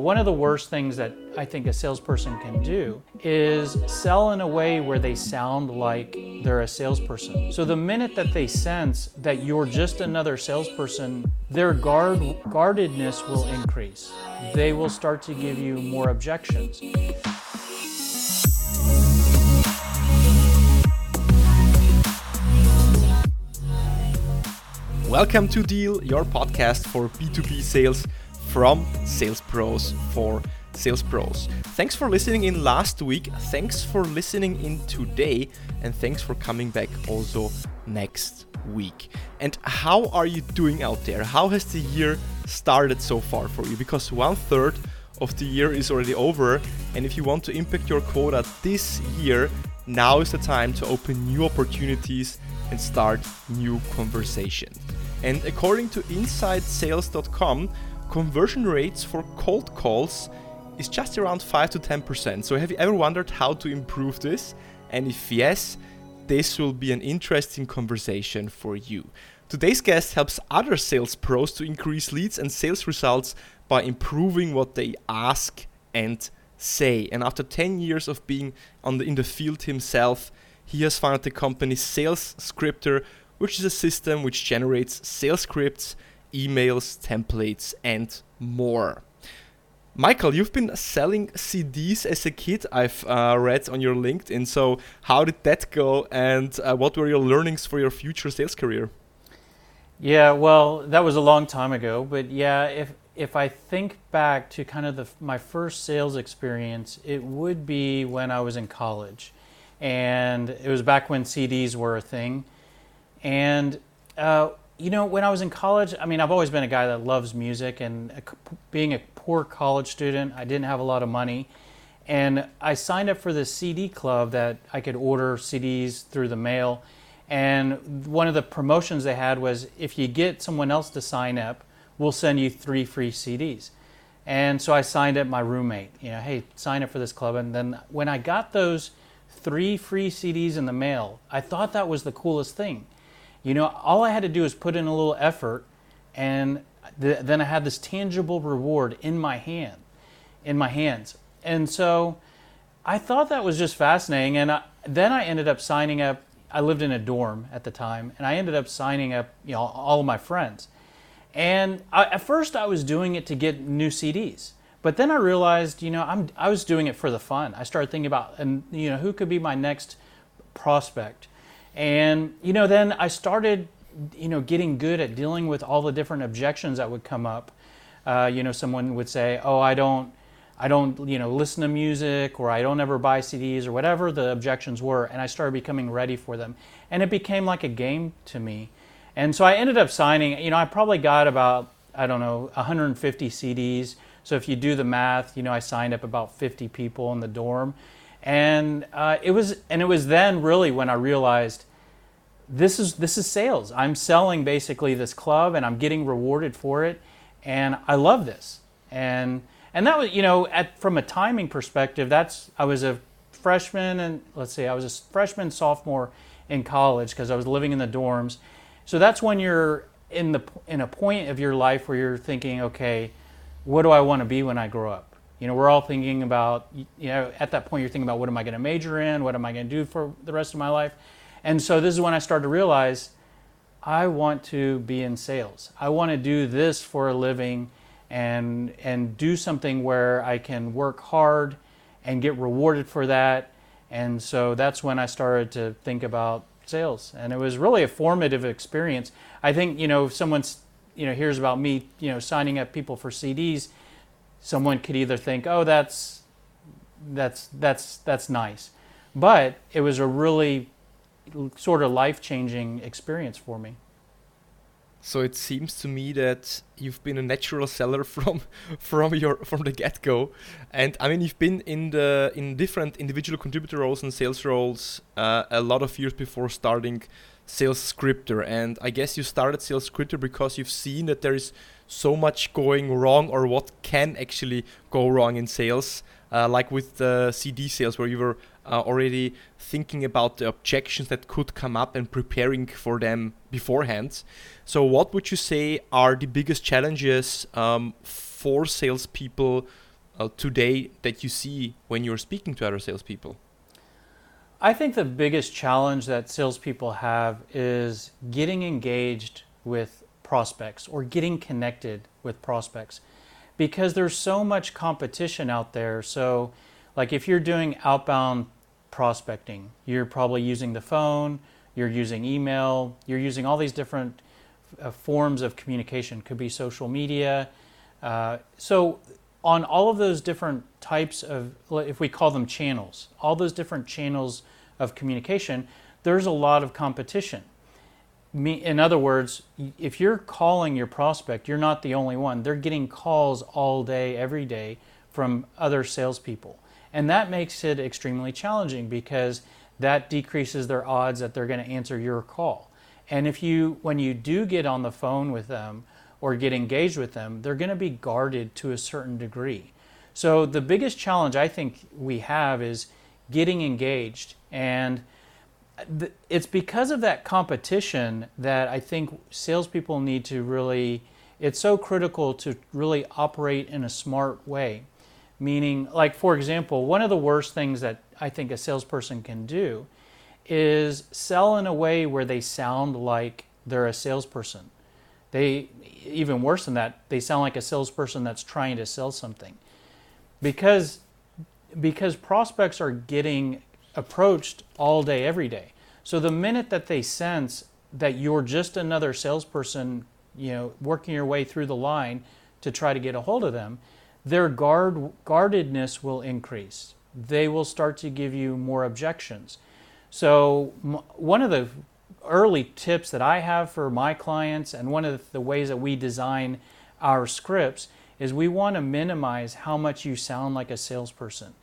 One of the worst things that I think a salesperson can do is sell in a way where they sound like they're a salesperson. So the minute that they sense that you're just another salesperson, their guard guardedness will increase. They will start to give you more objections. Welcome to Deal, your podcast for B2B sales from Sales Pros for Sales Pros. Thanks for listening in last week. Thanks for listening in today. And thanks for coming back also next week. And how are you doing out there? How has the year started so far for you? Because one third of the year is already over. And if you want to impact your quota this year, now is the time to open new opportunities and start new conversations. And according to InsideSales.com, conversion rates for cold calls is just around 5 to 10%. So have you ever wondered how to improve this? And if yes, this will be an interesting conversation for you. Today's guest helps other sales pros to increase leads and sales results by improving what they ask and say. And after 10 years of being on the, in the field himself, he has founded the company SalesScripter, which is a system which generates sales scripts emails, templates, and more. Michael, you've been selling CDs as a kid, I've uh, read on your LinkedIn. So, how did that go, and uh, what were your learnings for your future sales career? Yeah, well, that was a long time ago, but yeah, if if I think back to kind of the, my first sales experience, it would be when I was in college, and it was back when CDs were a thing, and uh, you know, when I was in college, I mean, I've always been a guy that loves music, and being a poor college student, I didn't have a lot of money. And I signed up for this CD club that I could order CDs through the mail. And one of the promotions they had was if you get someone else to sign up, we'll send you three free CDs. And so I signed up my roommate, you know, hey, sign up for this club. And then when I got those three free CDs in the mail, I thought that was the coolest thing you know, all I had to do was put in a little effort, and th- then I had this tangible reward in my hand, in my hands. And so I thought that was just fascinating. And I, then I ended up signing up. I lived in a dorm at the time, and I ended up signing up, you know, all of my friends. And I, at first, I was doing it to get new CDs. But then I realized, you know, I'm I was doing it for the fun. I started thinking about, and you know, who could be my next prospect and, you know, then I started, you know, getting good at dealing with all the different objections that would come up. Uh, you know, someone would say, oh, I don't, I don't, you know, listen to music or I don't ever buy CDs or whatever the objections were. And I started becoming ready for them. And it became like a game to me. And so I ended up signing, you know, I probably got about, I don't know, 150 CDs. So if you do the math, you know, I signed up about 50 people in the dorm and uh, it was and it was then really when I realized this is this is sales. I'm selling basically this club, and I'm getting rewarded for it, and I love this. And and that was you know at from a timing perspective, that's I was a freshman and let's see, I was a freshman sophomore in college because I was living in the dorms. So that's when you're in the in a point of your life where you're thinking, okay, what do I want to be when I grow up? You know, we're all thinking about, you know, at that point you're thinking about what am I going to major in? What am I going to do for the rest of my life? And so this is when I started to realize I want to be in sales. I want to do this for a living and and do something where I can work hard and get rewarded for that. And so that's when I started to think about sales. And it was really a formative experience. I think, you know, if someone's, you know, hears about me, you know, signing up people for CDs, someone could either think, "Oh, that's that's that's that's nice," but it was a really sort of life-changing experience for me. So it seems to me that you've been a natural seller from from your from the get go, and I mean you've been in the in different individual contributor roles and sales roles uh, a lot of years before starting SalesScripter, and I guess you started SalesScripter because you've seen that there is so much going wrong or what can actually go wrong in sales, uh, like with the CD sales where you were uh, already thinking about the objections that could come up and preparing for them beforehand. So, what would you say are the biggest challenges um, for salespeople uh, today that you see when you're speaking to other salespeople? I think the biggest challenge that salespeople have is getting engaged with prospects or getting connected with prospects because there's so much competition out there. So, like if you're doing outbound prospecting, you're probably using the phone, you're using email, you're using all these different uh, forms of communication. Could be social media. Uh, so, on all of those different types of, if we call them channels, all those different channels of communication, there's a lot of competition. In other words, if you're calling your prospect, you're not the only one. They're getting calls all day, every day from other salespeople. And that makes it extremely challenging because that decreases their odds that they're going to answer your call. And if you, when you do get on the phone with them or get engaged with them, they're going to be guarded to a certain degree. So the biggest challenge I think we have is getting engaged. And it's because of that competition that I think salespeople need to really, it's so critical to really operate in a smart way. Meaning, like, for example, one of the worst things that I think a salesperson can do is sell in a way where they sound like they're a salesperson. They, even worse than that, they sound like a salesperson that's trying to sell something. Because because prospects are getting approached all day, every day. So the minute that they sense that you're just another salesperson, you know, working your way through the line to try to get a hold of them, their guard guardedness will increase. They will start to give you more objections. So m- one of the early tips that I have for my clients and one of the ways that we design our scripts is we want to minimize how much you sound like a salesperson.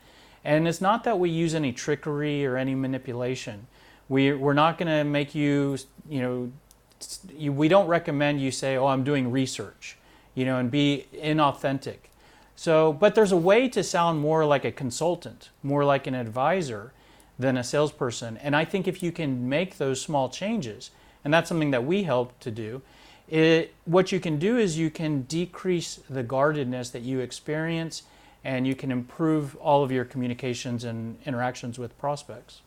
And it's not that we use any trickery or any manipulation. We, we're not going to make you, you know, you, we don't recommend you say, oh, I'm doing research, you know, and be inauthentic. So, but there's a way to sound more like a consultant, more like an advisor than a salesperson. And I think if you can make those small changes, and that's something that we help to do, it, what you can do is you can decrease the guardedness that you experience and you can improve all of your communications and interactions with prospects.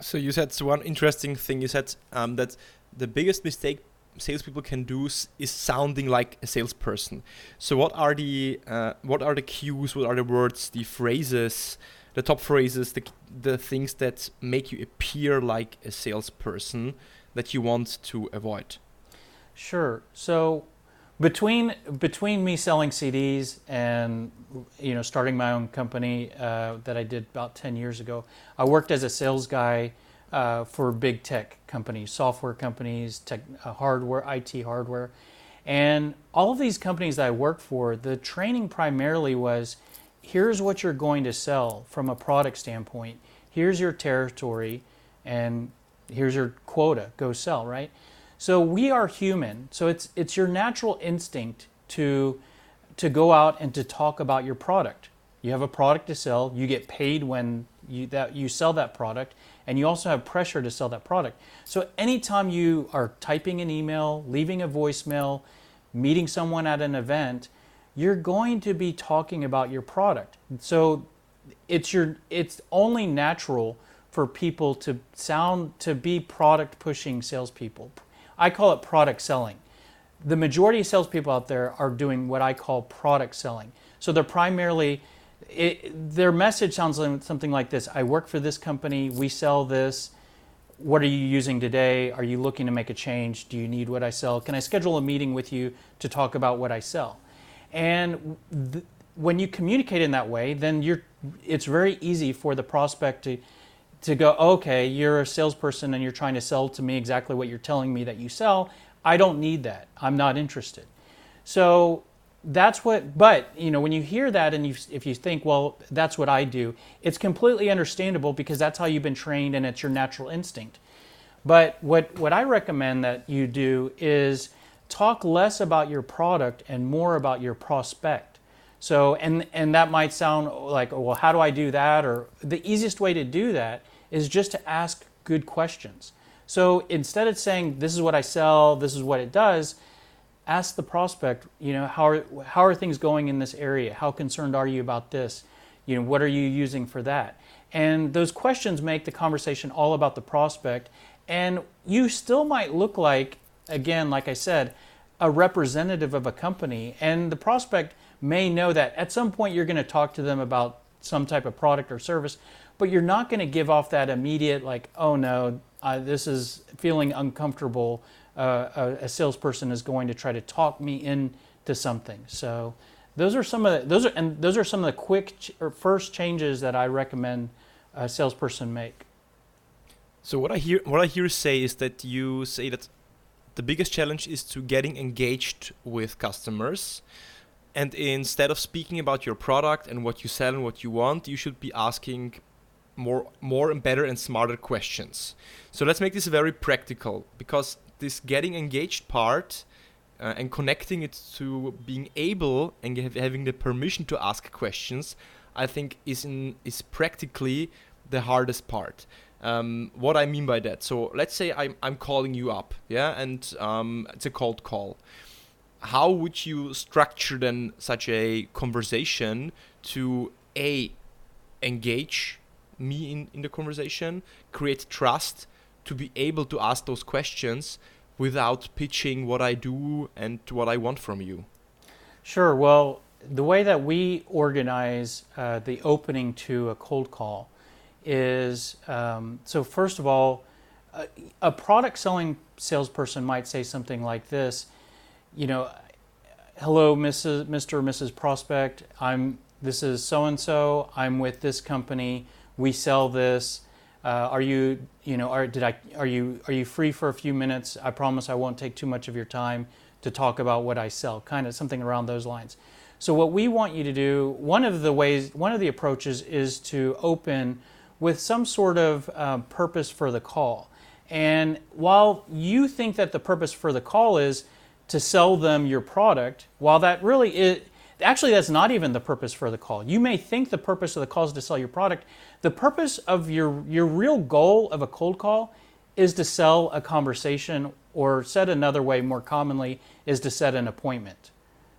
So you said one interesting thing. You said um, that the biggest mistake salespeople can do is sounding like a salesperson. So what are the uh, what are the cues? What are the words? The phrases, the top phrases, the the things that make you appear like a salesperson that you want to avoid. Sure. So between between me selling CDs and you know starting my own company uh, that I did about ten years ago, I worked as a sales guy uh, for big tech companies, software companies, tech, uh, hardware, IT hardware, and all of these companies that I worked for, the training primarily was, here's what you're going to sell from a product standpoint. Here's your territory, and here's your quota. Go sell, right? So we are human. So it's it's your natural instinct to to go out and to talk about your product. You have a product to sell. You get paid when you that you sell that product, and you also have pressure to sell that product. So anytime you are typing an email, leaving a voicemail, meeting someone at an event, you're going to be talking about your product. So it's your it's only natural for people to sound to be product pushing salespeople I call it product selling. The majority of salespeople out there are doing what I call product selling. So they're primarily, it, their message sounds like something like this I work for this company, we sell this. What are you using today? Are you looking to make a change? Do you need what I sell? Can I schedule a meeting with you to talk about what I sell? And th- when you communicate in that way, then you're, it's very easy for the prospect to to go, okay, you're a salesperson and you're trying to sell to me exactly what you're telling me that you sell. I don't need that. I'm not interested. So that's what, but you know, when you hear that and you, if you think, well, that's what I do, it's completely understandable because that's how you've been trained and it's your natural instinct. But what, what I recommend that you do is talk less about your product and more about your prospect. So, and, and that might sound like, well, how do I do that? Or the easiest way to do that is just to ask good questions. So instead of saying, this is what I sell, this is what it does, ask the prospect, you know, how are, how are things going in this area? How concerned are you about this? You know, what are you using for that? And those questions make the conversation all about the prospect. And you still might look like, again, like I said, a representative of a company. And the prospect may know that at some point you're going to talk to them about some type of product or service, but you're not going to give off that immediate, like, oh no, uh, this is feeling uncomfortable. Uh, a, a, salesperson is going to try to talk me into something. So those are some of the, those are and those are some of the quick ch- or first changes that I recommend a salesperson make. So what I hear what I hear say is that you say that the biggest challenge is to getting engaged with customers. And instead of speaking about your product and what you sell and what you want, you should be asking more more and better and smarter questions. So let's make this very practical because this getting engaged part uh, and connecting it to being able and having the permission to ask questions, I think is in, is practically the hardest part. Um, what I mean by that, so let's say I'm, I'm calling you up, yeah, and um, it's a cold call. How would you structure then such a conversation to a engage me in, in the conversation, create trust to be able to ask those questions without pitching what I do and what I want from you? Sure. Well, the way that we organize uh, the opening to a cold call is um, so, first of all, a, product selling salesperson might say something like this you know, hello, Mrs. Mr. or Mrs. Prospect. I'm this is so and so. I'm with this company we sell this. Uh, are you, you know, are, did I, are you, are you free for a few minutes? I promise I won't take too much of your time to talk about what I sell, kind of something around those lines. So what we want you to do, one of the ways, one of the approaches is to open with some sort of um, purpose for the call. And while you think that the purpose for the call is to sell them your product, while that really is, actually that's not even the purpose for the call. You may think the purpose of the call is to sell your product, the purpose of your, your real goal of a cold call is to sell a conversation, or said another way, more commonly, is to set an appointment.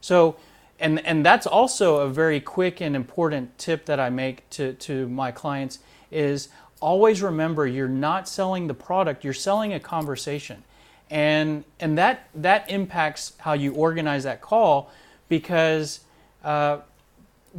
So, and, and that's also a very quick and important tip that I make to, to my clients is always remember you're not selling the product, you're selling a conversation. And, and that, that impacts how you organize that call because uh,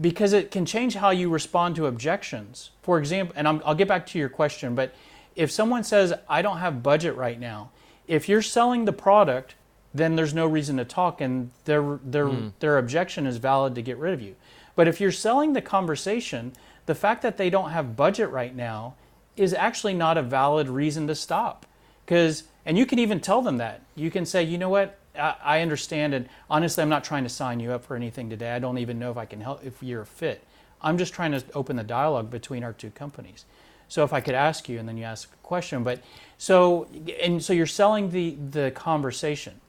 because it can change how you respond to objections. For example, and i will get back to your question, but if someone says, I don't have budget right now, if you're selling the product, then there's no reason to talk and their, their, mm. their objection is valid to get rid of you. But if you're selling the conversation, the fact that they don't have budget right now is actually not a valid reason to stop. Because, and you can even tell them that. You can say, you know what, I, understand, and honestly, I'm not trying to sign you up for anything today. I don't even know if I can help if you're fit. I'm just trying to open the dialogue between our two companies. So if I could ask you, and then you ask a question, but so and so you're selling the the conversation.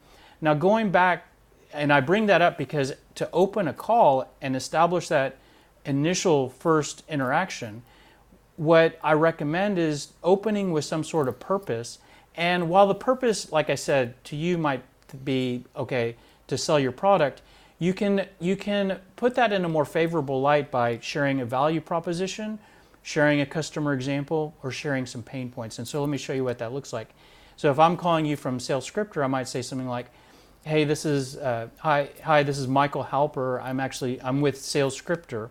Now going back, and I bring that up because to open a call and establish that initial first interaction, what I recommend is opening with some sort of purpose. And while the purpose, like I said, to you might be okay to sell your product, you can you can put that in a more favorable light by sharing a value proposition, sharing a customer example, or sharing some pain points. And so let me show you what that looks like. So if I'm calling you from sales SalesScripter, I might say something like, "Hey, this is uh, hi hi this is Michael Halper. I'm actually I'm with sales SalesScripter.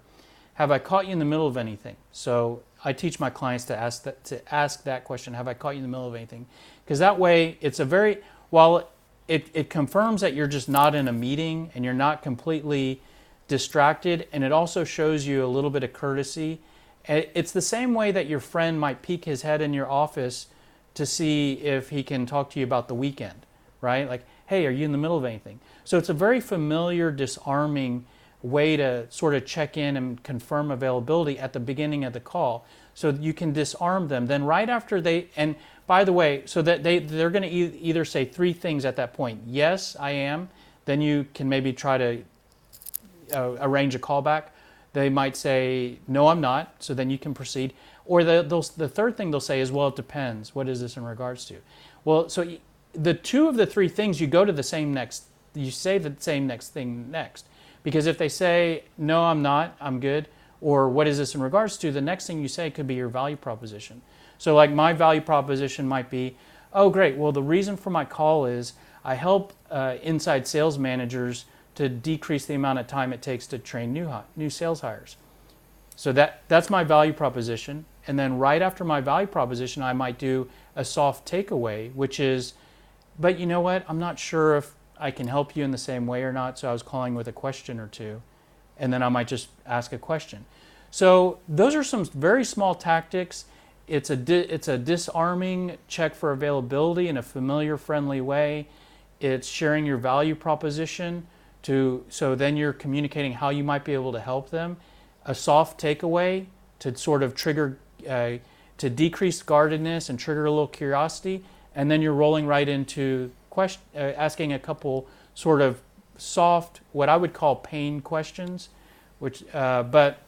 Have I caught you in the middle of anything?" So I teach my clients to ask that to ask that question. Have I caught you in the middle of anything? Because that way, it's a very while it, it confirms that you're just not in a meeting and you're not completely distracted and it also shows you a little bit of courtesy. It's the same way that your friend might peek his head in your office to see if he can talk to you about the weekend right? Like hey are you in the middle of anything? So it's a very familiar disarming way to sort of check in and confirm availability at the beginning of the call so you can disarm them then right after they and by the way, so that they they're going to e- either say three things at that point. Yes, I am. Then you can maybe try to uh, arrange a callback. They might say no, I'm not. So then you can proceed. Or the the third thing they'll say is well, it depends. What is this in regards to? Well, so the two of the three things you go to the same next you say the same next thing next. Because if they say, no, I'm not, I'm good, or what is this in regards to, the next thing you say could be your value proposition. So, like, my value proposition might be, oh, great, well, the reason for my call is I help uh, inside sales managers to decrease the amount of time it takes to train new, new sales hires. So, that, that's my value proposition. And then, right after my value proposition, I might do a soft takeaway, which is, but you know what? I'm not sure if I can help you in the same way or not. So I was calling with a question or two. And then I might just ask a question. So those are some very small tactics. It's a, di- it's a disarming check for availability in a familiar, friendly way. It's sharing your value proposition to so then you're communicating how you might be able to help them. A soft takeaway to sort of trigger uh, to decrease guardedness and trigger a little curiosity, and then you're rolling right into question, uh, asking a couple sort of soft, what I would call pain questions, which, uh, but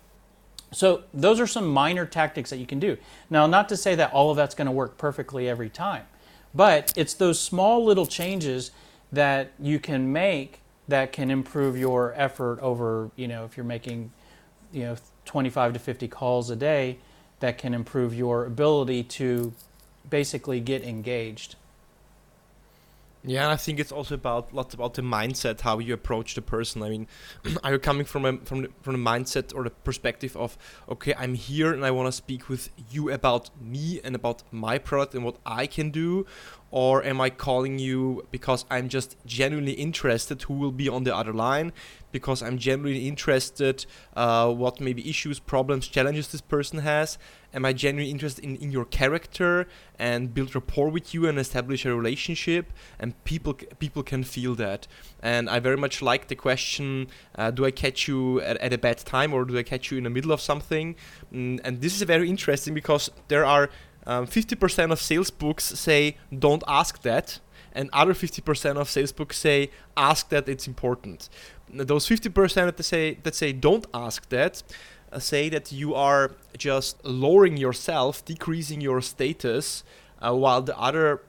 so those are some minor tactics that you can do. Now, not to say that all of that's going to work perfectly every time, but it's those small little changes that you can make that can improve your effort over, you know, if you're making, you know, 25 to 50 calls a day, that can improve your ability to basically get engaged. Yeah, and I think it's also about lots about the mindset, how you approach the person. I mean, are you coming from a from the, from the mindset or the perspective of okay, I'm here and I want to speak with you about me and about my product and what I can do, or am I calling you because I'm just genuinely interested who will be on the other line, because I'm genuinely interested uh, what maybe issues, problems, challenges this person has. Am I genuinely interested in, in your character and build rapport with you and establish a relationship? And people people can feel that. And I very much like the question: uh, Do I catch you at, at a bad time or do I catch you in the middle of something? Mm, and this is very interesting because there are um, 50% of sales books say don't ask that, and other 50% of sales books say ask that it's important. Those 50% that say that say don't ask that uh, say that you are just lowering yourself, decreasing your status, uh, while the other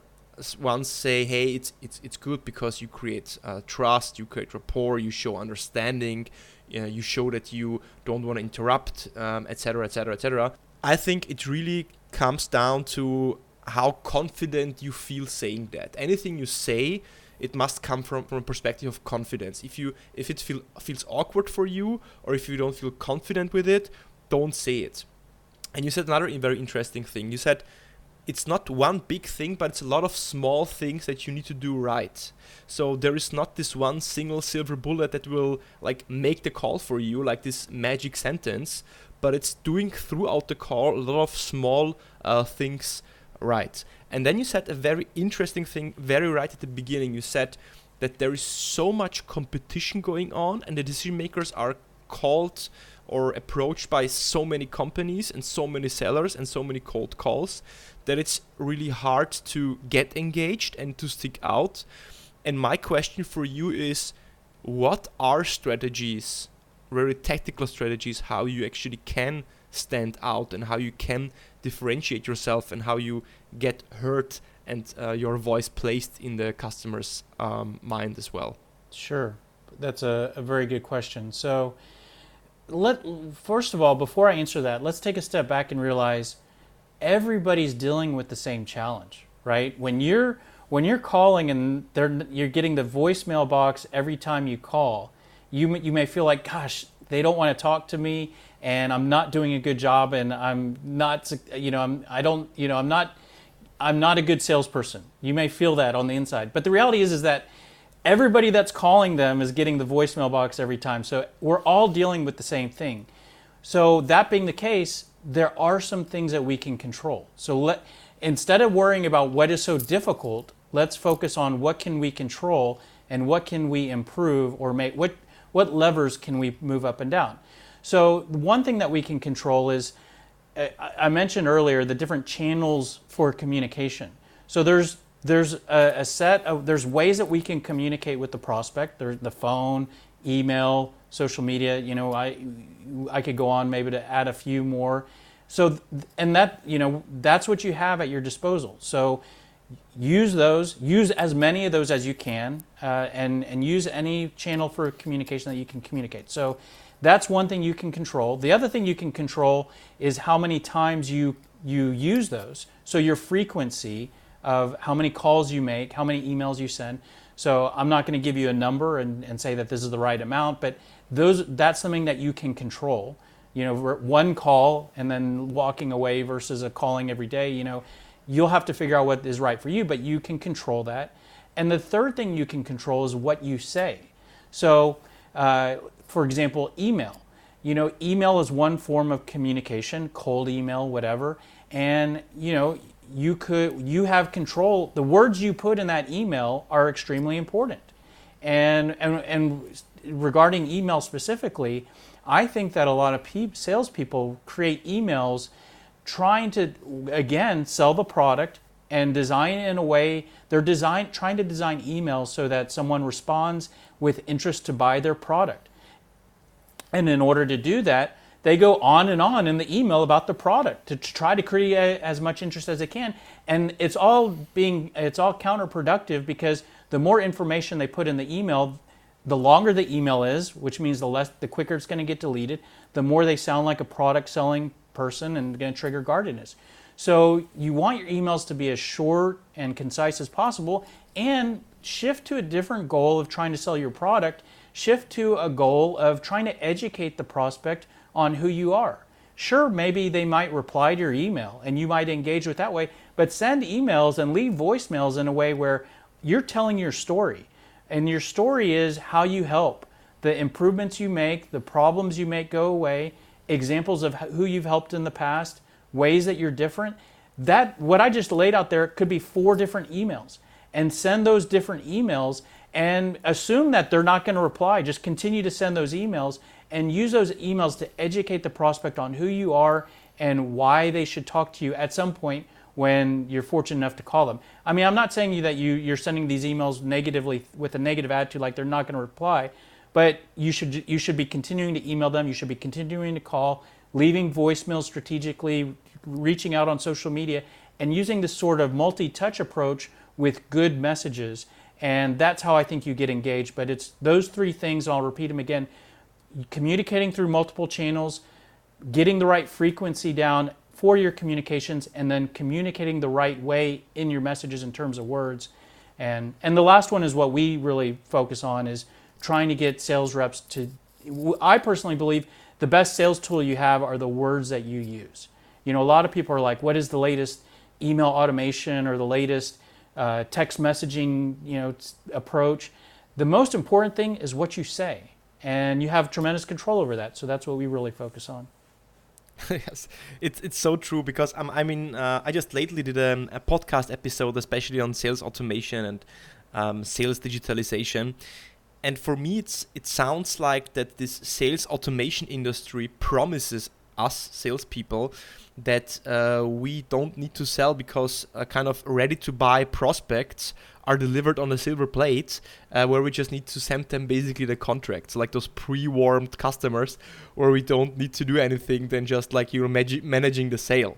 ones say, hey, it's it's it's good because you create uh, trust, you create rapport, you show understanding, you show that you don't want to interrupt, etc., etc., etc. I think it really comes down to how confident you feel saying that. Anything you say, it must come from, from a perspective of confidence. If you if it feel, feels awkward for you or if you don't feel confident with it, don't say it. And you said another very interesting thing. You said it's not one big thing, but it's a lot of small things that you need to do right. So there is not this one single silver bullet that will like make the call for you, like this magic sentence, but it's doing throughout the call a lot of small uh, things right. And then you said a very interesting thing, very right at the beginning. You said that there is so much competition going on, and the decision makers are called or approached by so many companies and so many sellers and so many cold calls that it's really hard to get engaged and to stick out. And my question for you is what are strategies very tactical strategies how you actually can stand out and how you can differentiate yourself and how you get heard and uh, your voice placed in the customer's um, mind as well. Sure, that's a, a very good question. So, let first of all, before I answer that, let's take a step back and realize everybody's dealing with the same challenge, right? When you're when you're calling and they're, you're getting the voicemail box every time you call, you you may feel like, gosh, they don't want to talk to me, and I'm not doing a good job, and I'm not, you know, I'm I don't, you know, I'm not, I'm not a good salesperson. You may feel that on the inside, but the reality is is that everybody that's calling them is getting the voicemail box every time. So we're all dealing with the same thing. So that being the case, there are some things that we can control. So let instead of worrying about what is so difficult, let's focus on what can we control and what can we improve or make what what levers can we move up and down? So one thing that we can control is I mentioned earlier the different channels for communication. So there's there's a, a, set of there's ways that we can communicate with the prospect. There's the phone, email, social media. You know, I I could go on maybe to add a few more. So and that you know that's what you have at your disposal. So use those, use as many of those as you can, uh, and, and use any channel for communication that you can communicate. So that's one thing you can control. The other thing you can control is how many times you, you use those. So your frequency of how many calls you make, how many emails you send. So I'm not going to give you a number and, and say that this is the right amount, but those that's something that you can control. You know, one call and then walking away versus a calling every day. You know, you'll have to figure out what is right for you, but you can control that. And the third thing you can control is what you say. So, uh, for example, email. You know, email is one form of communication, cold email, whatever. And, you know, you could you have control the words you put in that email are extremely important and and, and regarding email specifically i think that a lot of pe- salespeople create emails trying to again sell the product and design in a way they're design trying to design emails so that someone responds with interest to buy their product and in order to do that they go on and on in the email about the product to, try to create as much interest as they can. And it's all being it's all counterproductive because the more information they put in the email the longer the email is which means the less the quicker it's going to get deleted the more they sound like a product selling person and going to trigger guardedness. So you want your emails to be as short and concise as possible and shift to a different goal of trying to sell your product shift to a goal of trying to educate the prospect on who you are. Sure, maybe they might reply to your email and you might engage with that way, but send emails and leave voicemails in a way where you're telling your story. And your story is how you help, the improvements you make, the problems you make go away, examples of who you've helped in the past, ways that you're different. That what I just laid out there could be four different emails. And send those different emails and assume that they're not going to reply. Just continue to send those emails and use those emails to educate the prospect on who you are and why they should talk to you at some point when you're fortunate enough to call them. I mean, I'm not saying you that you, you're sending these emails negatively with a negative attitude, like they're not going to reply, but you should you should be continuing to email them. You should be continuing to call, leaving voicemails strategically, reaching out on social media, and using this sort of multi-touch approach with good messages. And that's how I think you get engaged. But it's those three things, I'll repeat them again communicating through multiple channels, getting the right frequency down for your communications, and then communicating the right way in your messages in terms of words. And, and the last one is what we really focus on is trying to get sales reps to I personally believe the best sales tool you have are the words that you use. You know, a lot of people are like, what is the latest email automation or the latest uh, text messaging, you know, approach? The most important thing is what you say and you have tremendous control over that. So that's what we really focus on. yes, it's it's so true because um, I mean uh, I just lately did a, a, podcast episode especially on sales automation and um, sales digitalization, and for me it's it sounds like that this sales automation industry promises us salespeople that uh, we don't need to sell because uh, kind of ready to buy prospects are delivered on a silver plate uh, where we just need to send them basically the contracts like those pre-warmed customers where we don't need to do anything than just like you're mag- managing the sale.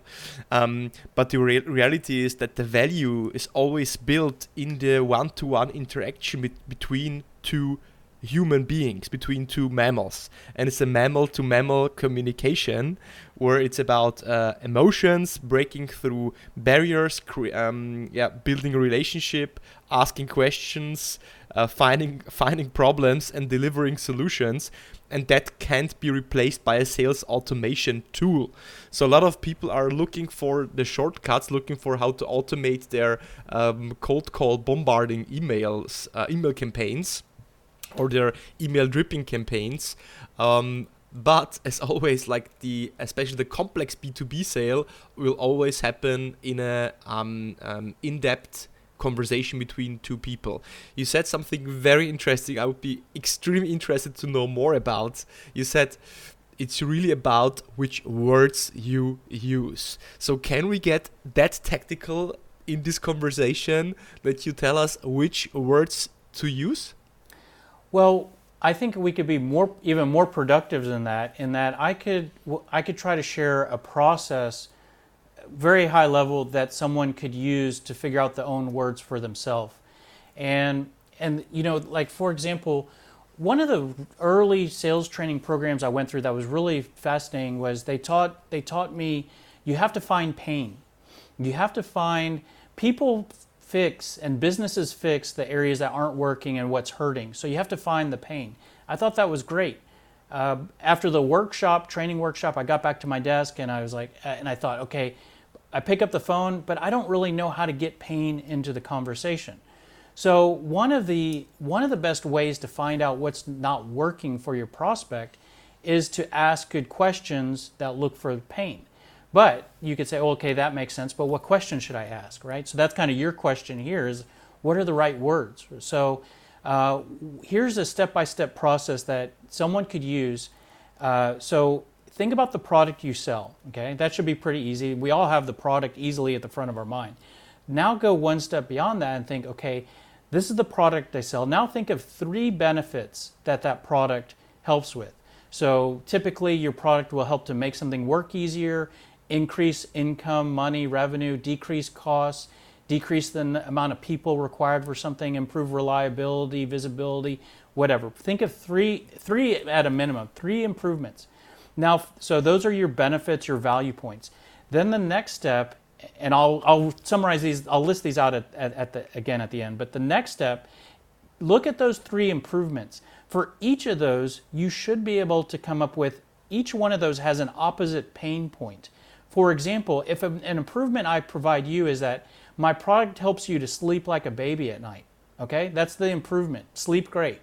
Um, but the re- reality is that the value is always built in the one-to-one interaction be- between two human beings between two mammals. And it's a mammal to mammal communication where it's about uh, emotions breaking through barriers cre- um, yeah building a relationship asking questions uh, finding finding problems and delivering solutions and that can't be replaced by a sales automation tool so a lot of people are looking for the shortcuts looking for how to automate their um, cold call bombarding emails uh, email campaigns or their email dripping campaigns. Um, but as always, like the especially the complex B2B sale will always happen in a um, um, in-depth conversation between two people. You said something very interesting. I would be extremely interested to know more about. You said it's really about which words you use. So can we get that tactical in this conversation that you tell us which words to use? Well, I think we could be more, even more productive than that. In that I could, I could try to share a process very high level that someone could use to figure out their own words for themselves. And and you know, like for example, one of the early sales training programs I went through that was really fascinating was they taught they taught me you have to find pain. You have to find people fix and businesses fix the areas that aren't working and what's hurting. So you have to find the pain. I thought that was great. Uh, after the workshop, training workshop, I got back to my desk and I was like, uh, and I thought, okay, I pick up the phone, but I don't really know how to get pain into the conversation. So one of the one of the best ways to find out what's not working for your prospect is to ask good questions that look for pain. But you could say, oh, okay, that makes sense, but what question should I ask, right? So that's kind of your question here is what are the right words? So uh, here's a step by step process that someone could use. Uh, so think about the product you sell, okay? That should be pretty easy. We all have the product easily at the front of our mind. Now go one step beyond that and think, okay, this is the product I sell. Now think of three benefits that that product helps with. So typically, your product will help to make something work easier, increase income, money, revenue, decrease costs, decrease the amount of people required for something, improve reliability, visibility, whatever. Think of three, three at a minimum, three improvements. Now, so those are your benefits, your value points. Then the next step, and I'll, I'll summarize these, I'll list these out at, at, at the, again at the end, but the next step, look at those three improvements. For each of those, you should be able to come up with each one of those has an opposite pain point. For example, if an improvement I provide you is that my product helps you to sleep like a baby at night. Okay, that's the improvement. Sleep great.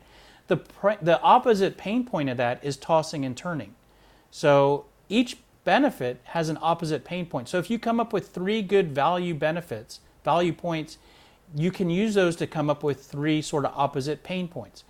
The, the opposite pain point of that is tossing and turning. So each benefit has an opposite pain point. So if you come up with three good value benefits, value points, you can use those to come up with three sort of opposite pain points.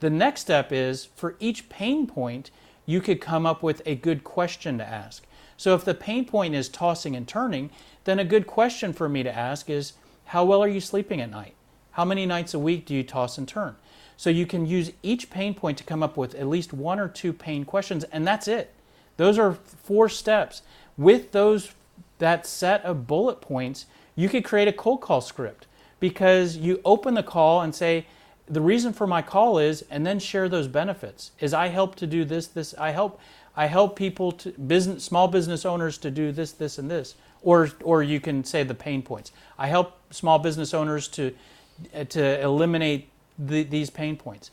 The next step is for each pain point, you could come up with a good question to ask. So if the pain point is tossing and turning, then a good question for me to ask is how well are you sleeping at night? How many nights a week do you toss and turn? So you can use each pain point to come up with at least one or two pain questions, and that's it. Those are four steps. With those that set of bullet points, you could create a cold call script because you open the call and say, the reason for my call is, and then share those benefits. Is I help to do this, this, I help, I help people to business, small business owners to do this, this, and this or or you can say the pain points. I help small business owners to to eliminate the, these pain points.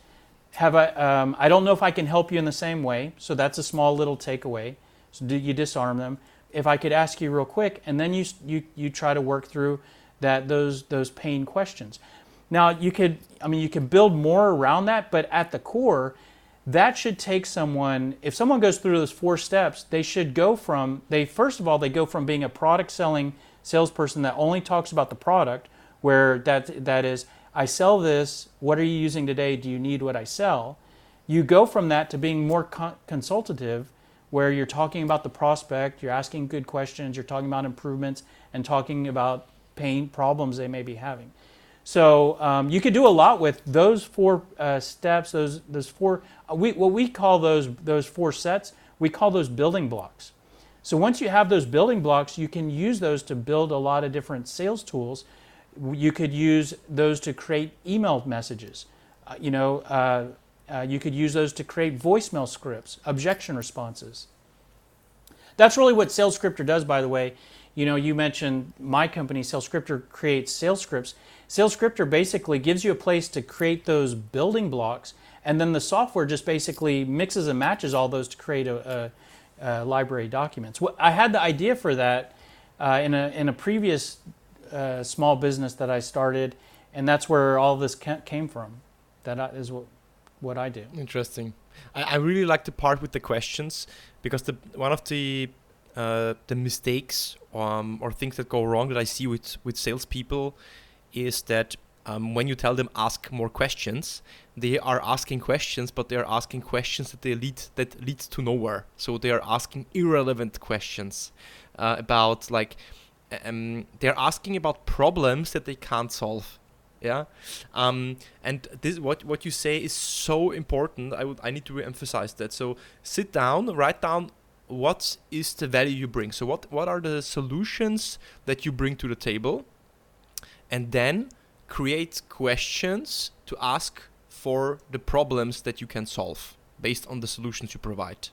Have I? Um, I don't know if I can help you in the same way, so that's a small little takeaway. So do you disarm them? If I could ask you real quick, and then you you you try to work through that those those pain questions. Now you could, I mean, you can build more around that, but at the core, that should take someone if someone goes through those four steps they should go from they first of all they go from being a product selling salesperson that only talks about the product where that that is i sell this what are you using today? Do you need what i sell? You go from that to being more con- consultative where you're talking about the prospect you're asking good questions you're talking about improvements and talking about pain problems they may be having so um, you could do a lot with those four uh, steps, those those four. Uh, we, what we call those those four sets, we call those building blocks. So once you have those building blocks, you can use those to build a lot of different sales tools. You could use those to create email messages. Uh, you know, uh, uh, you could use those to create voicemail scripts, objection responses. That's really what SalesScripter does, by the way. You know, you mentioned my company, SalesScripter, creates sales scripts SalesScripter basically gives you a place to create those building blocks, and then the software just basically mixes and matches all those to create a, a, a library documents. I had the idea for that uh, in, a, in a previous uh, small business that I started, and that's where all this came from. That is what, what I do. Interesting. I, I really like the part with the questions because the one of the uh, the mistakes um, or things that go wrong that I see with with salespeople is that um, when you tell them ask more questions, they are asking questions, but they are asking questions that they lead that leads to nowhere. So they are asking irrelevant questions uh, about like um, they're asking about problems that they can't solve. Yeah, um, and this what what you say is so important. I would I need to re-emphasize that. So sit down, write down what is the value you bring. So what what are the solutions that you bring to the table, and then create questions to ask for the problems that you can solve based on the solutions you provide.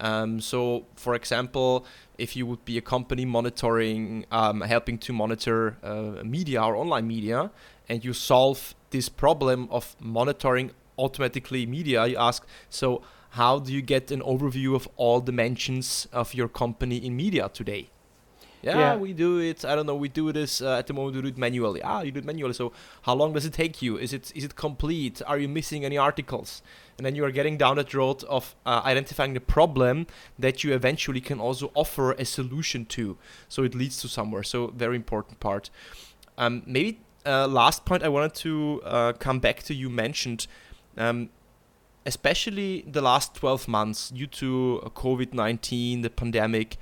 Um, so, for example, if you would be a company monitoring, um, helping to monitor uh, media or online media, and you solve this problem of monitoring automatically media, you ask, so how do you get an overview of all dimensions of your company in media today? Yeah, yeah, we do it. I don't know. We do this uh, at the moment. We do it manually. Ah, you do it manually. So how long does it take you? Is it is it complete? Are you missing any articles? And then you are getting down that road of uh, identifying the problem that you eventually can also offer a solution to. So it leads to somewhere. So very important part. Um, maybe uh, last point I wanted to uh, come back to. You mentioned. Um, especially the last 12 months due to COVID 19, the pandemic,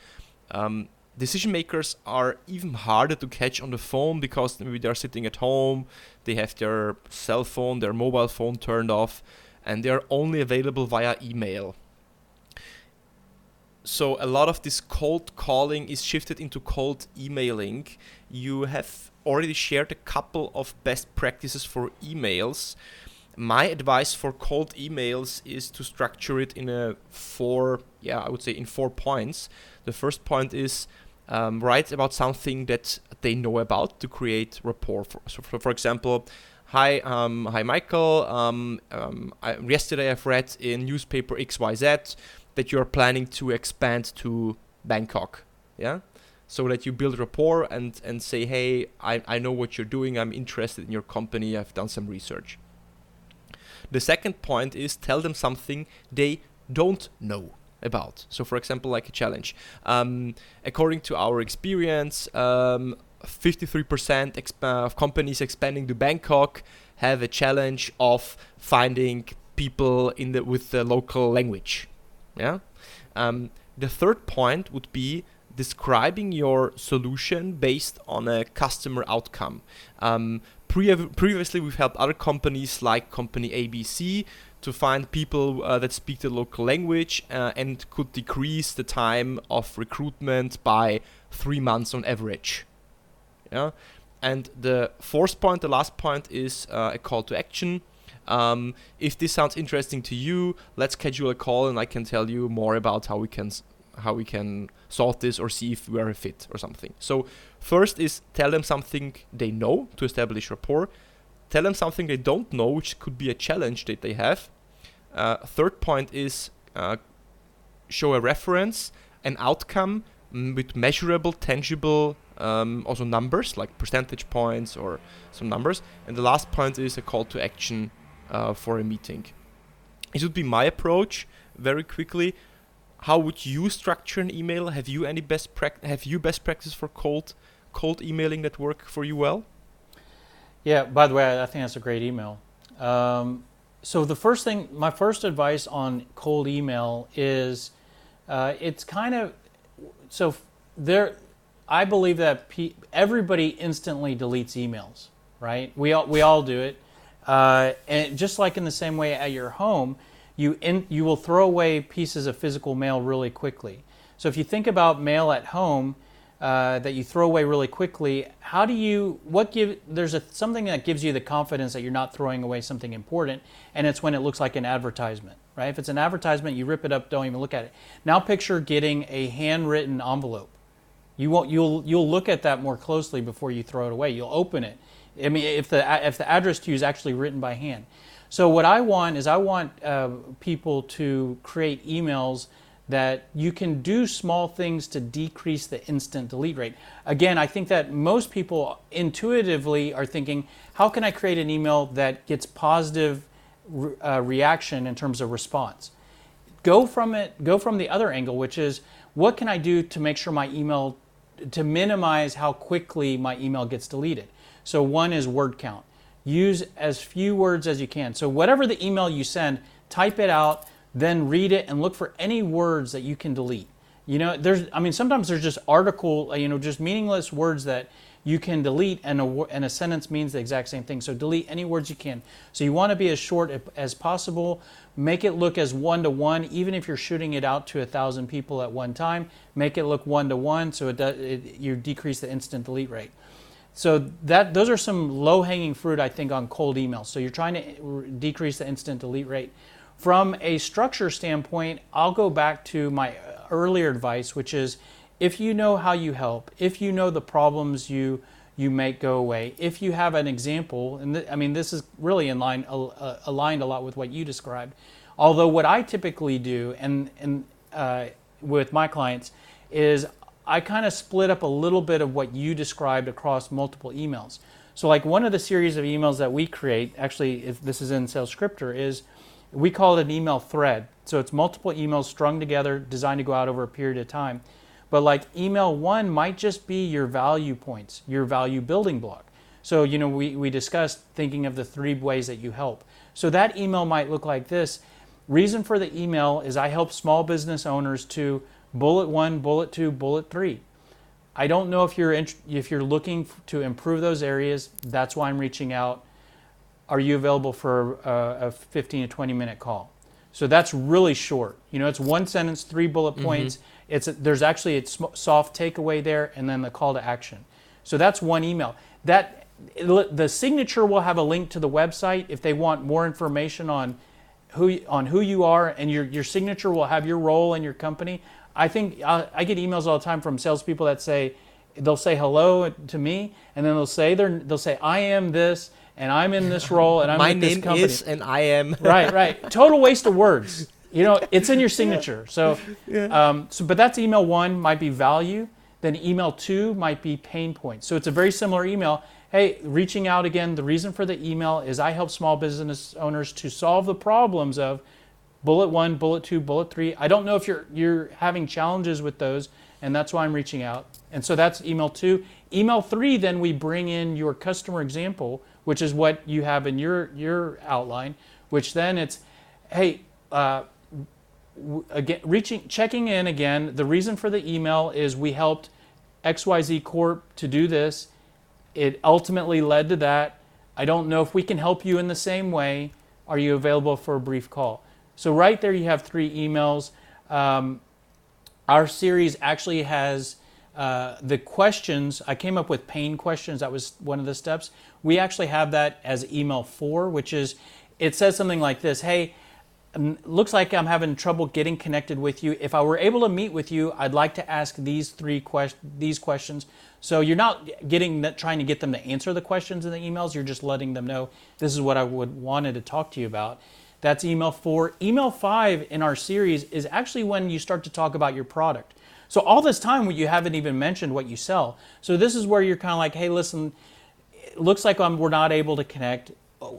um, decision makers are even harder to catch on the phone because maybe they're sitting at home, they have their cell phone, their mobile phone turned off, and they're only available via email. So a lot of this cold calling is shifted into cold emailing. You have already shared a couple of best practices for emails my advice for cold emails is to structure it in a four yeah i would say in four points. The first point is um, write about something that they know about to create rapport. For, so for, for example hi um, hi michael. Um, um I, yesterday i've read in newspaper xyz that you're planning to expand to bangkok. Yeah? So that you build rapport and and say hey I, I know what you're doing. I'm interested in your company. I've done some research the second point is tell them something they don't know about. So, for example, like a challenge. Um, according to our experience, um, 53% exp- of companies expanding to Bangkok have a challenge of finding people in the with the local language. Yeah. Um, the third point would be describing your solution based on a customer outcome. Um, pre- previously, we've helped other companies like company ABC to find people uh, that speak the local language uh, and could decrease the time of recruitment by three months on average. Yeah, and the fourth point, the last point, is uh, a call to action. Um, if this sounds interesting to you, let's schedule a call and I can tell you more about how we can how we can solve this or see if we're a fit or something. So first is tell them something they know to establish rapport. Tell them something they don't know, which could be a challenge that they have. Uh, third point is uh, show a reference, an outcome with measurable, tangible, um, also numbers like percentage points or some numbers. And the last point is a call to action uh, for a meeting. This would be my approach very quickly how would you structure an email? Have you any best prac- have you best practice for cold cold emailing that work for you well? Yeah. By the way, I think that's a great email. Um, so the first thing, my first advice on cold email is, uh, it's kind of so there. I believe that pe- everybody instantly deletes emails, right? We all we all do it, uh, and just like in the same way at your home you, in, you will throw away pieces of physical mail really quickly. So if you think about mail at home uh, that you throw away really quickly, how do you, what give, there's a, something that gives you the confidence that you're not throwing away something important, and it's when it looks like an advertisement, right? If it's an advertisement, you rip it up, don't even look at it. Now picture getting a handwritten envelope. You won't, you'll, you'll look at that more closely before you throw it away. You'll open it. I mean, if the, if the address to you is actually written by hand. So what I want is I want uh, people to create emails that you can do small things to decrease the instant delete rate. Again, I think that most people intuitively are thinking, how can I create an email that gets positive re- uh, reaction in terms of response? Go from it, go from the other angle, which is what can I do to make sure my email, to minimize how quickly my email gets deleted? So one is word count use as few words as you can. So, whatever the email you send, type it out, then read it and look for any words that you can delete. You know, there's, I mean, sometimes there's just article, uh, you know, just meaningless words that you can delete, and a, and a sentence means the exact same thing. So delete any words you can. So you want to be as short as possible. Make it look as one to one, even if you're shooting it out to a thousand people at one time. Make it look one to one, so it, does, it you decrease the instant delete rate. So that those are some low hanging fruit, I think, on cold emails. So you're trying to decrease the instant delete rate. From a structure standpoint, I'll go back to my earlier advice, which is if you know how you help, if you know the problems you you make go away, if you have an example, and th- I mean this is really in line uh, aligned a lot with what you described. Although what I typically do, and and uh, with my clients, is I kind of split up a little bit of what you described across multiple emails. So like one of the series of emails that we create, actually, if this is in SalesScripter, is we call it an email thread. So it's multiple emails strung together, designed to go out over a period of time. But like email one might just be your value points, your value building block. So, you know, we, we discussed thinking of the three ways that you help. So that email might look like this. Reason for the email is I help small business owners to bullet one, bullet two, bullet three. I don't know if you're if you're looking to improve those areas. That's why I'm reaching out are you available for a, a 15 to 20 minute call? So that's really short. You know, it's one sentence, three bullet mm-hmm. points. Mm-hmm. It's a, there's actually a soft takeaway there, and then the call to action. So that's one email. That the signature will have a link to the website if they want more information on who on who you are, and your your signature will have your role in your company. I think I, I get emails all the time from salespeople that say they'll say hello to me, and then they'll say they they'll say I am this and I'm in this role and I'm My in this name company. is and I am. right, right. Total waste of words. You know, it's in your signature. So, yeah. um, so but that's email one might be value. Then email two might be pain points. So it's a very similar email. Hey, reaching out again. The reason for the email is I help small business owners to solve the problems of bullet one, bullet two, bullet three. I don't know if you're you're having challenges with those, and that's why I'm reaching out. And so that's email two. Email three, then we bring in your customer example which is what you have in your your outline. Which then it's, hey, uh, again, reaching, checking in again. The reason for the email is we helped XYZ Corp to do this. It ultimately led to that. I don't know if we can help you in the same way. Are you available for a brief call? So right there, you have three emails. Um, our series actually has uh, the questions, I came up with pain questions. That was one of the steps. We actually have that as email four, which is it says something like this Hey, looks like I'm having trouble getting connected with you. If I were able to meet with you, I'd like to ask these three quest- these questions. So you're not getting that, trying to get them to answer the questions in the emails. You're just letting them know this is what I would wanted to talk to you about. That's email four. Email five in our series is actually when you start to talk about your product. So all this time you haven't even mentioned what you sell. So this is where you're kind of like, hey, listen, it looks like I'm, we're not able to connect.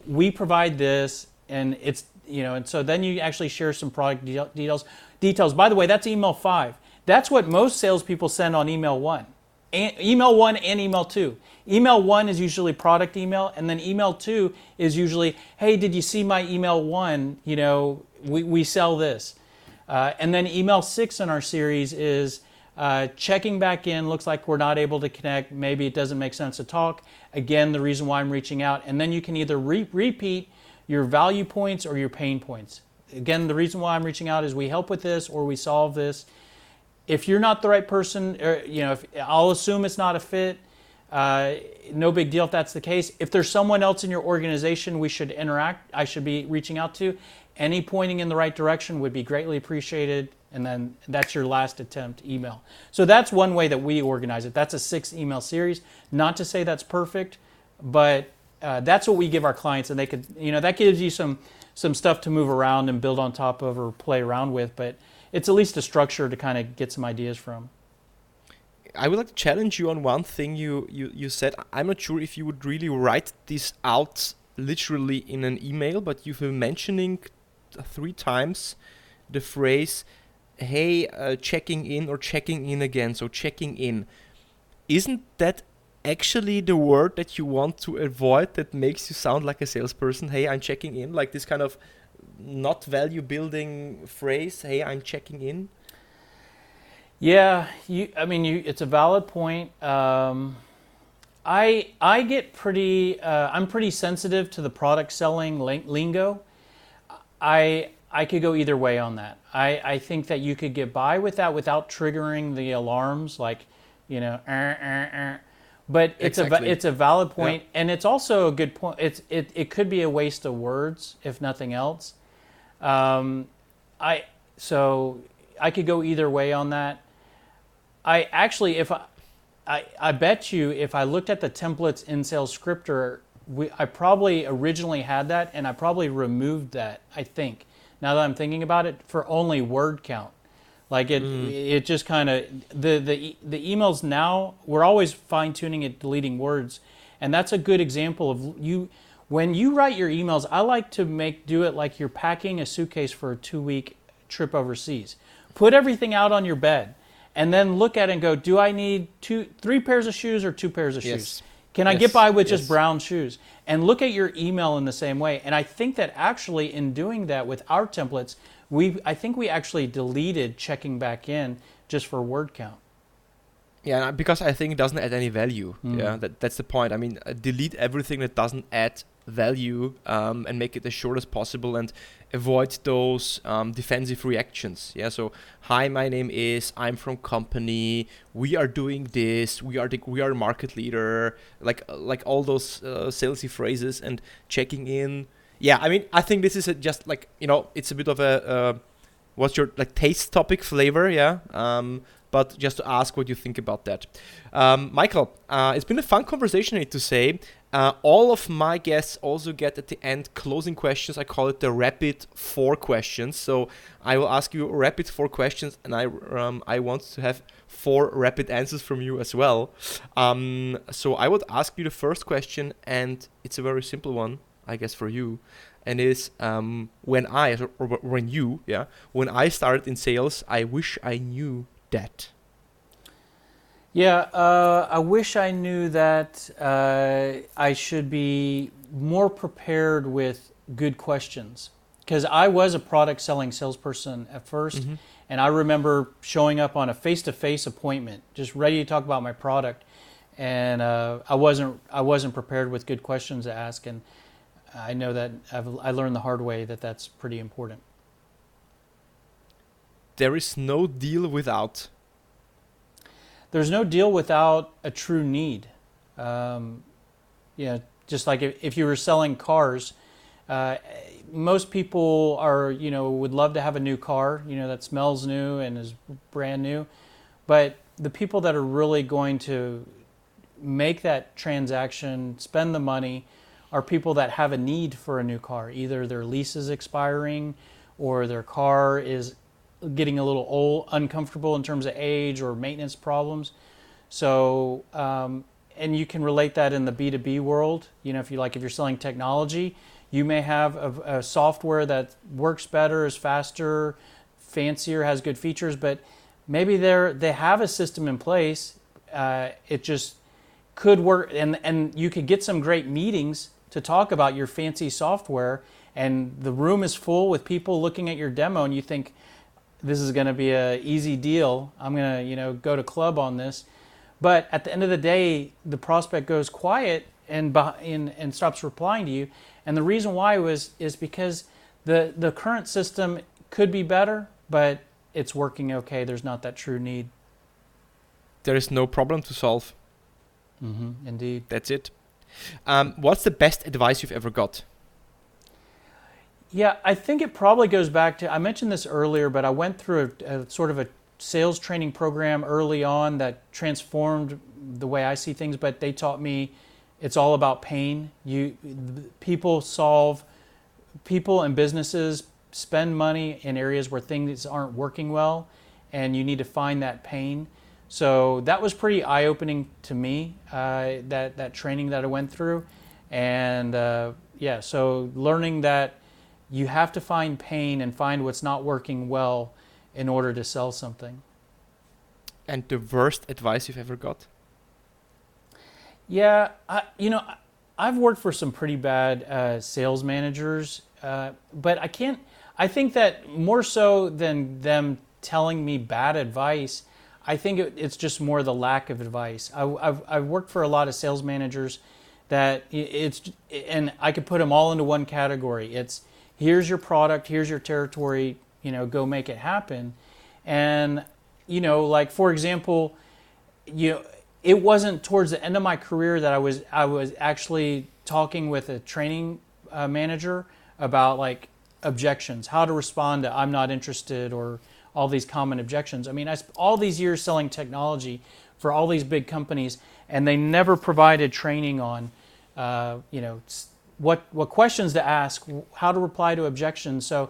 We provide this, and it's you know, and so then you actually share some product details. Details. By the way, that's email five. That's what most salespeople send on email one. And email one and email two. Email one is usually product email, and then email two is usually, hey, did you see my email one? You know, we, we sell this. Uh, and then email six in our series is uh, checking back in. Looks like we're not able to connect. Maybe it doesn't make sense to talk. Again, the reason why I'm reaching out. And then you can either re- repeat your value points or your pain points. Again, the reason why I'm reaching out is we help with this or we solve this. If you're not the right person, or, you know, if, I'll assume it's not a fit. Uh, no big deal if that's the case. If there's someone else in your organization we should interact, I should be reaching out to. Any pointing in the right direction would be greatly appreciated. And then that's your last attempt email. So that's one way that we organize it. That's a six email series. Not to say that's perfect, but uh, that's what we give our clients, and they could, you know, that gives you some some stuff to move around and build on top of or play around with. But it's at least a structure to kind of get some ideas from. I would like to challenge you on one thing you, you, you said. I'm not sure if you would really write this out literally in an email, but you've been mentioning three times the phrase, hey, uh, checking in or checking in again. So checking in. Isn't that actually the word that you want to avoid that makes you sound like a salesperson? Hey, I'm checking in. Like this kind of not value building phrase, hey, I'm checking in? Yeah, you. I mean, you. It's a valid point. Um, I I get pretty. Uh, I'm pretty sensitive to the product selling lingo. I I could go either way on that. I, I think that you could get by with that without triggering the alarms, like, you know, uh, uh. But it's exactly. a it's a valid point, yeah. and it's also a good point. It's it, it could be a waste of words if nothing else. Um, I so I could go either way on that. I actually, if I, I, I bet you, if I looked at the templates in SalesScripter, we, I probably originally had that, and I probably removed that. I think now that I'm thinking about it, for only word count. Like it, mm. it just kind of the the the emails now. We're always fine tuning it, deleting words, and that's a good example of you. When you write your emails, I like to make do it like you're packing a suitcase for a two week trip overseas. Put everything out on your bed, and then look at it and go, do I need two, three pairs of shoes or two pairs of yes. shoes? Can yes. I get by with yes. just brown shoes? And look at your email in the same way. And I think that actually, in doing that with our templates, we I think we actually deleted checking back in just for word count. Yeah, because I think it doesn't add any value. Mm. Yeah, that, that's the point. I mean, uh, delete everything that doesn't add value um, and make it as short as possible and avoid those um, defensive reactions yeah so hi my name is i'm from company we are doing this we are the we are market leader like like all those uh, salesy phrases and checking in yeah i mean i think this is a, just like you know it's a bit of a uh, what's your like taste topic flavor yeah um, but just to ask what you think about that. Um, Michael, uh, it's been a fun conversation, to say. Uh, all of my guests also get at the end closing questions. I call it the rapid four questions. So I will ask you rapid four questions, and I um, I want to have four rapid answers from you as well. Um, so I would ask you the first question, and it's a very simple one, I guess, for you and is um, when I or when you yeah when I started in sales, I wish I knew that. Yeah, uh, I wish I knew that uh, I should be more prepared with good questions. Because I was a product selling salesperson at 1st mm-hmm. and I remember showing up on a face to face appointment, just ready to talk about my product. And uh, I wasn't I wasn't prepared with good questions to ask, and I know that I've, I learned the hard way that that's pretty important there is no deal without. There's no deal without a true need. Um, you know, just like if, if you were selling cars, uh, most people are, you know, would love to have a new car, you know, that smells new and is brand new. But the people that are really going to make that transaction, spend the money, are people that have a need for a new car. Either their lease is expiring or their car is getting a little old, uncomfortable in terms of age or maintenance problems. So, um, and you can relate that in the B2B world. You know, if you like, if you're selling technology, you may have a, a software that works better, is faster, fancier, has good features, but maybe they're they have a system in place. Uh, it just could work, and and you could get some great meetings to talk about your fancy software, and the room is full with people looking at your demo, and you think, this is going to be a easy deal. I'm going to, you know, go to club on this. But at the end of the day, the prospect goes quiet and and, and stops replying to you. And the reason why was is because the the current system could be better, but it's working okay. There's not that true need. There is no problem to solve. Mm-hmm, indeed. That's it. Um, what's the best advice you've ever got? Yeah, I think it probably goes back to I mentioned this earlier, but I went through a, a, sort of a sales training program early on that transformed the way I see things. But they taught me it's all about pain. You people solve people and businesses spend money in areas where things aren't working well, and you need to find that pain. So that was pretty eye opening to me. Uh, that that training that I went through, and uh, yeah, so learning that you have to find pain and find what's not working well in order to sell something. And the worst advice you've ever got? Yeah, I, you know, I've worked for some pretty bad uh, sales managers, uh, but I can't. I think that more so than them telling me bad advice, I think it, it's just more the lack of advice. I, have I've worked for a lot of sales managers that it's and I could put them all into one category. It's here's your product, here's your territory, you know, go make it happen. And you know, like for example, you know, it wasn't towards the end of my career that I was I was actually talking with a training uh, manager about like objections, how to respond to I'm not interested or all these common objections. I mean, I all these years selling technology for all these big companies, and they never provided training on, uh, you know, what what questions to ask, how to reply to objections. So,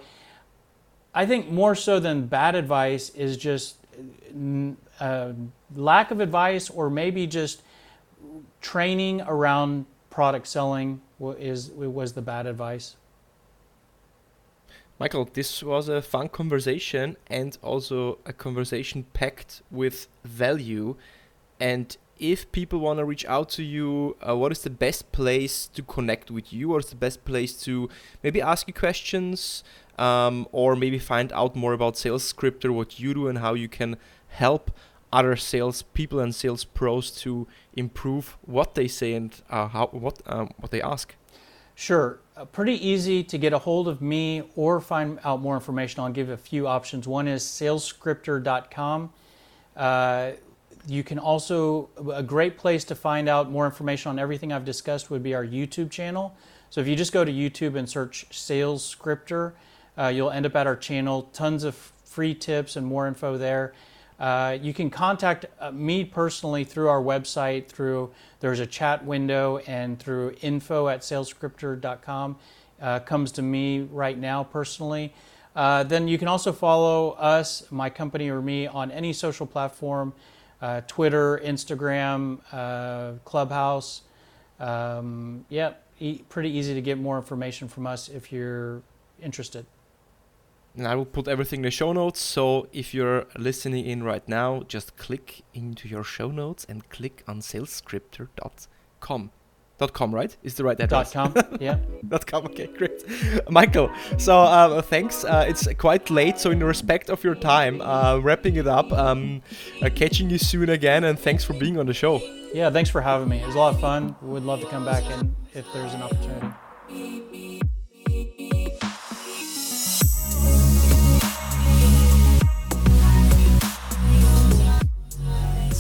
I think more so than bad advice is just uh, lack of advice, or maybe just training around product selling is was the bad advice. Michael, this was a fun conversation and also a conversation packed with value. And if people want to reach out to you, uh, what is the best place to connect with you? Or is the best place to maybe ask you questions um, or maybe find out more about SalesScripter, what you do, and how you can help other sales people and sales pros to improve what they say and uh, how what um, what they ask? Sure. Uh, pretty easy to get a hold of me or find out more information. I'll give a few options. One is salesscripter.com. Uh, you can also, a great place to find out more information on everything I've discussed would be our YouTube channel. So if you just go to YouTube and search SalesScripter, uh, you'll end up at our channel. Tons of free tips and more info there. Uh, you can contact uh, me personally through our website, through there's a chat window, and through info at salesscripter.com. Uh, comes to me right now personally. Uh, then you can also follow us, my company, or me on any social platform uh, Twitter, Instagram, Clubhouse. Um, yeah, e- pretty easy to get more information from us if you're interested and I will put everything in the show notes. So if you're listening in right now, just click into your show notes and click on salesscripter.com. Dot com, right? Is the right address? Dot com, yeah. Dot com, okay, great. Michael, so uh, thanks. Uh, it's quite late, so in respect of your time, uh, wrapping it up, um, uh, catching you soon again, and thanks for being on the show. Yeah, thanks for having me. It was a lot of fun. Would love to come back in if there's an opportunity.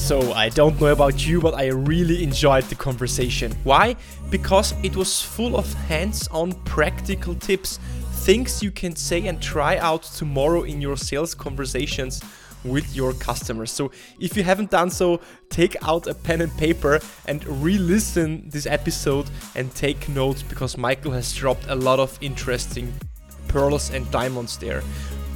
So, I don't know about you, but I really enjoyed the conversation. Why? Because it was full of hands on practical tips, things you can say and try out tomorrow in your sales conversations with your customers. So, if you haven't done so, take out a pen and paper and re listen this episode and take notes because Michael has dropped a lot of interesting pearls and diamonds there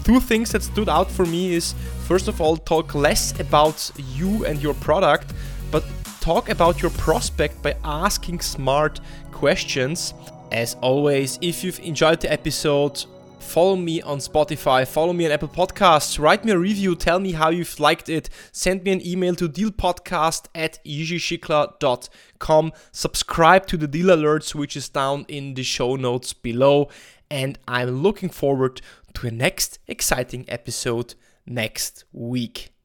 two things that stood out for me is first of all, talk less about you and your product, but talk about your prospect by asking smart questions. As always, if you've enjoyed the episode, follow me on Spotify, follow me on Apple Podcasts, write me a review, tell me how you've liked it, send me an email to dealpodcast at yizhischickler.com, subscribe to the deal alerts, which is down in the show notes below, and I'm looking forward to a next exciting episode next week.